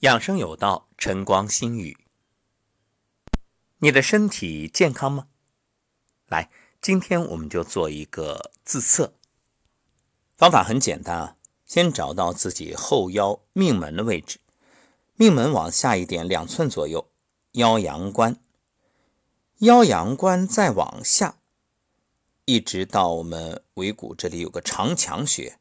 养生有道，晨光心语。你的身体健康吗？来，今天我们就做一个自测。方法很简单啊，先找到自己后腰命门的位置，命门往下一点两寸左右，腰阳关，腰阳关再往下，一直到我们尾骨这里有个长强穴，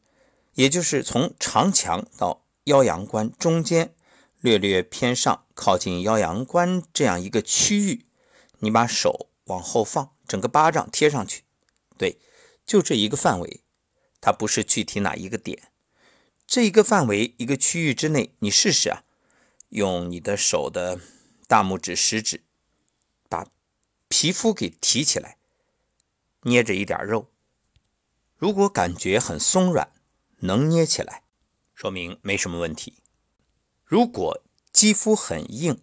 也就是从长强到腰阳关中间略略偏上，靠近腰阳关这样一个区域。你把手往后放，整个巴掌贴上去，对，就这一个范围，它不是具体哪一个点，这一个范围一个区域之内，你试试啊，用你的手的大拇指、食指，把皮肤给提起来，捏着一点肉，如果感觉很松软，能捏起来，说明没什么问题；如果肌肤很硬，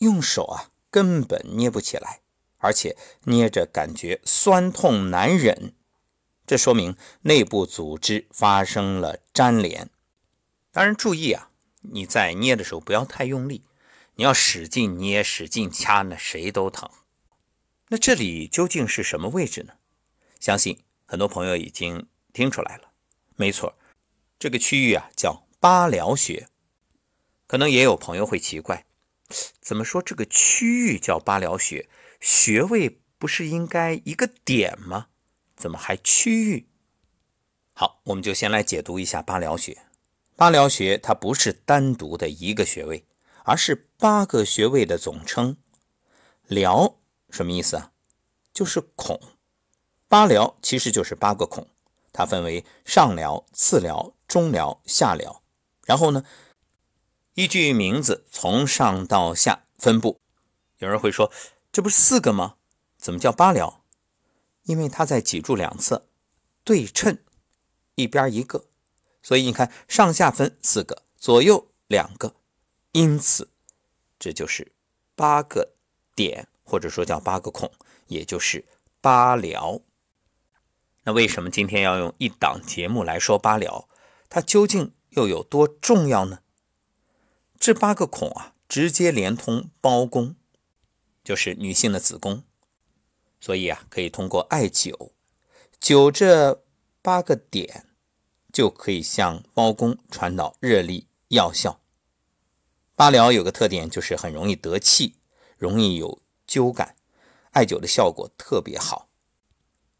用手啊。根本捏不起来，而且捏着感觉酸痛难忍，这说明内部组织发生了粘连。当然注意啊，你在捏的时候不要太用力，你要使劲捏、使劲掐，那谁都疼。那这里究竟是什么位置呢？相信很多朋友已经听出来了，没错，这个区域啊叫八髎穴。可能也有朋友会奇怪。怎么说这个区域叫八髎穴？穴位不是应该一个点吗？怎么还区域？好，我们就先来解读一下八髎穴。八髎穴它不是单独的一个穴位，而是八个穴位的总称。髎什么意思啊？就是孔。八髎其实就是八个孔，它分为上髎、次髎、中髎、下髎。然后呢？依据名字从上到下分布，有人会说，这不是四个吗？怎么叫八髎？因为它在脊柱两侧对称，一边一个，所以你看上下分四个，左右两个，因此这就是八个点，或者说叫八个孔，也就是八髎。那为什么今天要用一档节目来说八髎？它究竟又有多重要呢？这八个孔啊，直接连通包宫，就是女性的子宫，所以啊，可以通过艾灸，灸这八个点，就可以向包宫传导热力药效。八髎有个特点，就是很容易得气，容易有灸感，艾灸的效果特别好。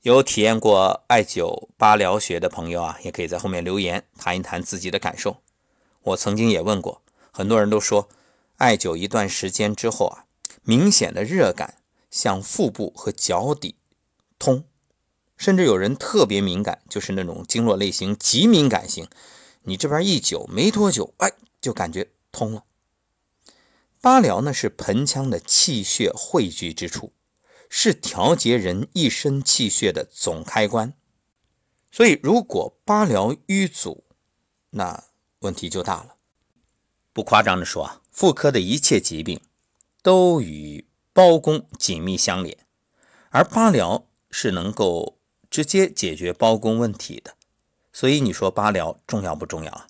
有体验过艾灸八髎穴的朋友啊，也可以在后面留言谈一谈自己的感受。我曾经也问过。很多人都说，艾灸一段时间之后啊，明显的热感向腹部和脚底通，甚至有人特别敏感，就是那种经络类型极敏感型，你这边一灸没多久，哎，就感觉通了。八髎呢是盆腔的气血汇聚之处，是调节人一身气血的总开关，所以如果八髎淤阻，那问题就大了。不夸张的说啊，妇科的一切疾病都与包公紧密相连，而八髎是能够直接解决包公问题的。所以你说八髎重要不重要啊？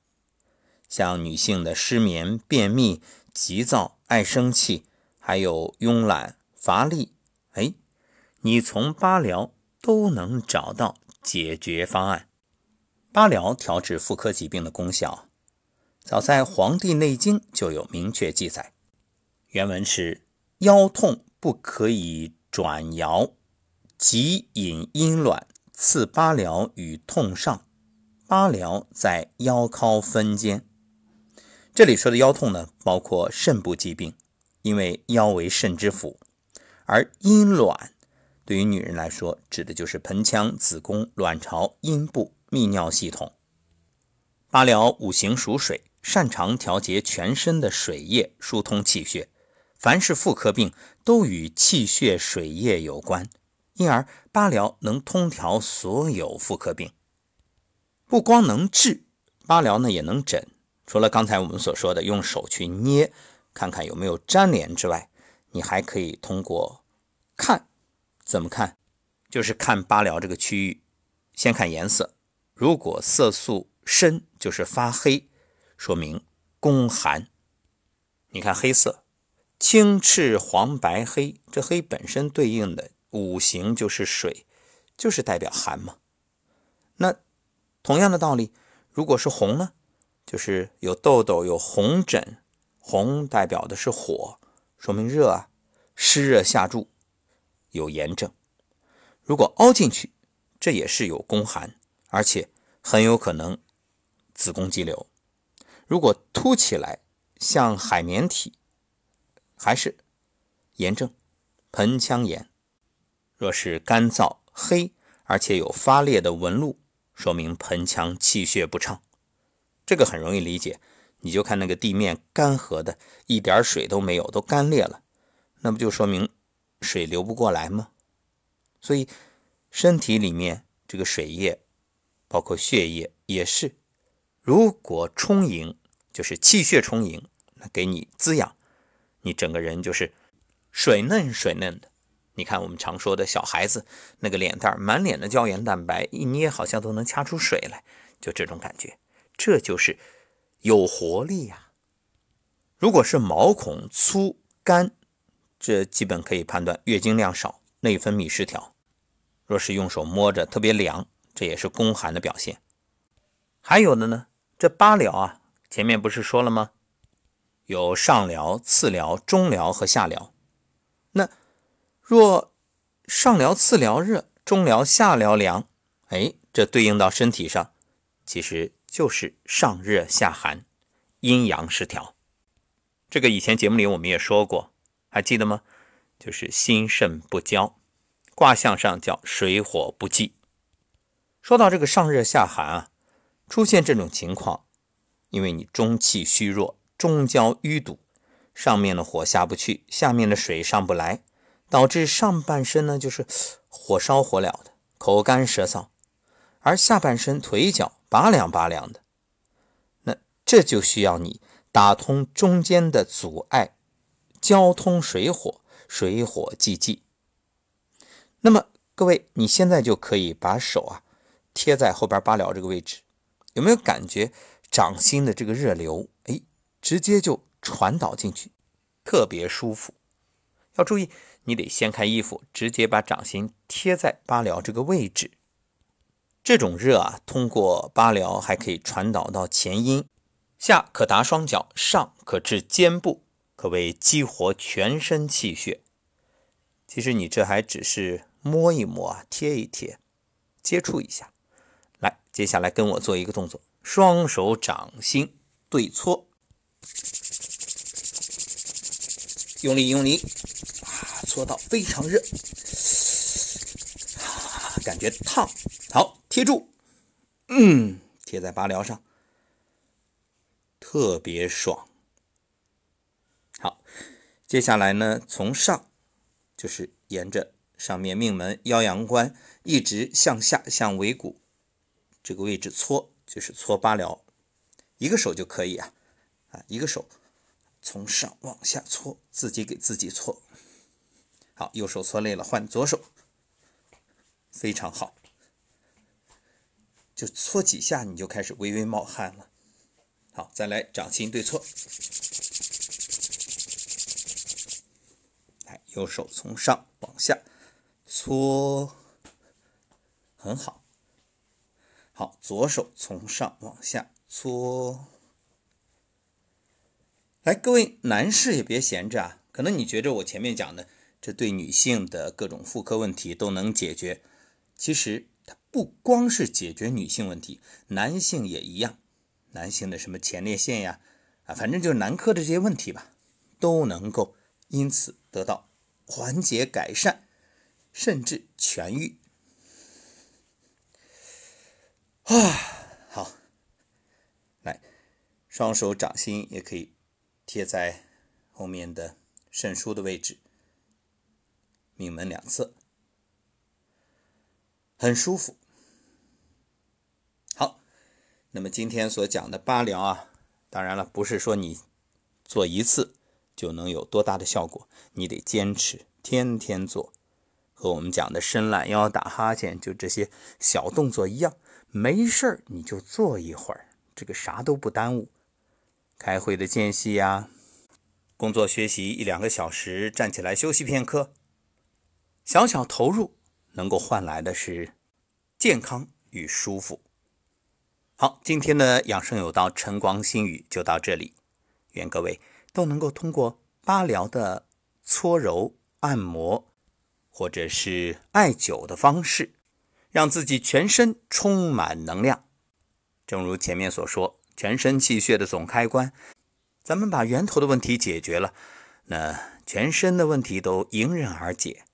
像女性的失眠、便秘、急躁、爱生气，还有慵懒、乏力，哎，你从八髎都能找到解决方案。八髎调治妇科疾病的功效。早在《黄帝内经》就有明确记载，原文是：腰痛不可以转摇，即引阴卵，刺八髎与痛上。八髎在腰尻分间。这里说的腰痛呢，包括肾部疾病，因为腰为肾之府。而阴卵对于女人来说，指的就是盆腔、子宫、卵巢、阴部、泌尿系统。八髎五行属水。擅长调节全身的水液，疏通气血。凡是妇科病都与气血水液有关，因而八髎能通调所有妇科病。不光能治，八髎呢也能诊。除了刚才我们所说的用手去捏，看看有没有粘连之外，你还可以通过看，怎么看？就是看八髎这个区域，先看颜色，如果色素深，就是发黑。说明宫寒，你看黑色，青赤黄白黑，这黑本身对应的五行就是水，就是代表寒嘛。那同样的道理，如果是红呢，就是有痘痘、有红疹，红代表的是火，说明热啊，湿热下注，有炎症。如果凹进去，这也是有宫寒，而且很有可能子宫肌瘤。如果凸起来像海绵体，还是炎症，盆腔炎。若是干燥黑，而且有发裂的纹路，说明盆腔气血不畅。这个很容易理解，你就看那个地面干涸的，一点水都没有，都干裂了，那不就说明水流不过来吗？所以身体里面这个水液，包括血液也是，如果充盈。就是气血充盈，那给你滋养，你整个人就是水嫩水嫩的。你看我们常说的小孩子那个脸蛋满脸的胶原蛋白，一捏好像都能掐出水来，就这种感觉，这就是有活力呀。如果是毛孔粗干，这基本可以判断月经量少，内分泌失调。若是用手摸着特别凉，这也是宫寒的表现。还有的呢，这八髎啊。前面不是说了吗？有上髎、次髎、中髎和下髎。那若上髎、次髎热，中髎、下髎凉，哎，这对应到身体上，其实就是上热下寒，阴阳失调。这个以前节目里我们也说过，还记得吗？就是心肾不交，卦象上叫水火不济。说到这个上热下寒啊，出现这种情况。因为你中气虚弱，中焦淤堵，上面的火下不去，下面的水上不来，导致上半身呢就是火烧火燎的，口干舌燥，而下半身腿脚拔凉拔凉的。那这就需要你打通中间的阻碍，交通水火，水火既济。那么各位，你现在就可以把手啊贴在后边八髎这个位置，有没有感觉？掌心的这个热流，哎，直接就传导进去，特别舒服。要注意，你得掀开衣服，直接把掌心贴在八髎这个位置。这种热啊，通过八髎还可以传导到前阴，下可达双脚，上可至肩部，可谓激活全身气血。其实你这还只是摸一摸啊，贴一贴，接触一下。接下来跟我做一个动作。双手掌心对搓，用力用力啊，搓到非常热，感觉烫。好，贴住，嗯，贴在八髎上，特别爽。好，接下来呢，从上就是沿着上面命门、腰阳关一直向下向尾骨这个位置搓。就是搓八髎，一个手就可以啊，啊，一个手从上往下搓，自己给自己搓。好，右手搓累了换左手，非常好。就搓几下你就开始微微冒汗了。好，再来掌心对搓，来，右手从上往下搓，很好。好，左手从上往下搓。来，各位男士也别闲着啊！可能你觉着我前面讲的这对女性的各种妇科问题都能解决，其实它不光是解决女性问题，男性也一样。男性的什么前列腺呀，啊，反正就是男科的这些问题吧，都能够因此得到缓解、改善，甚至痊愈。啊，好，来，双手掌心也可以贴在后面的肾腧的位置，命门两侧，很舒服。好，那么今天所讲的八髎啊，当然了，不是说你做一次就能有多大的效果，你得坚持，天天做，和我们讲的伸懒腰、打哈欠，就这些小动作一样。没事儿，你就坐一会儿，这个啥都不耽误。开会的间隙呀，工作学习一两个小时，站起来休息片刻，小小投入能够换来的是健康与舒服。好，今天的养生有道晨光心语就到这里，愿各位都能够通过八疗的搓揉、按摩，或者是艾灸的方式，让自己全身充满能量。正如前面所说，全身气血的总开关，咱们把源头的问题解决了，那全身的问题都迎刃而解。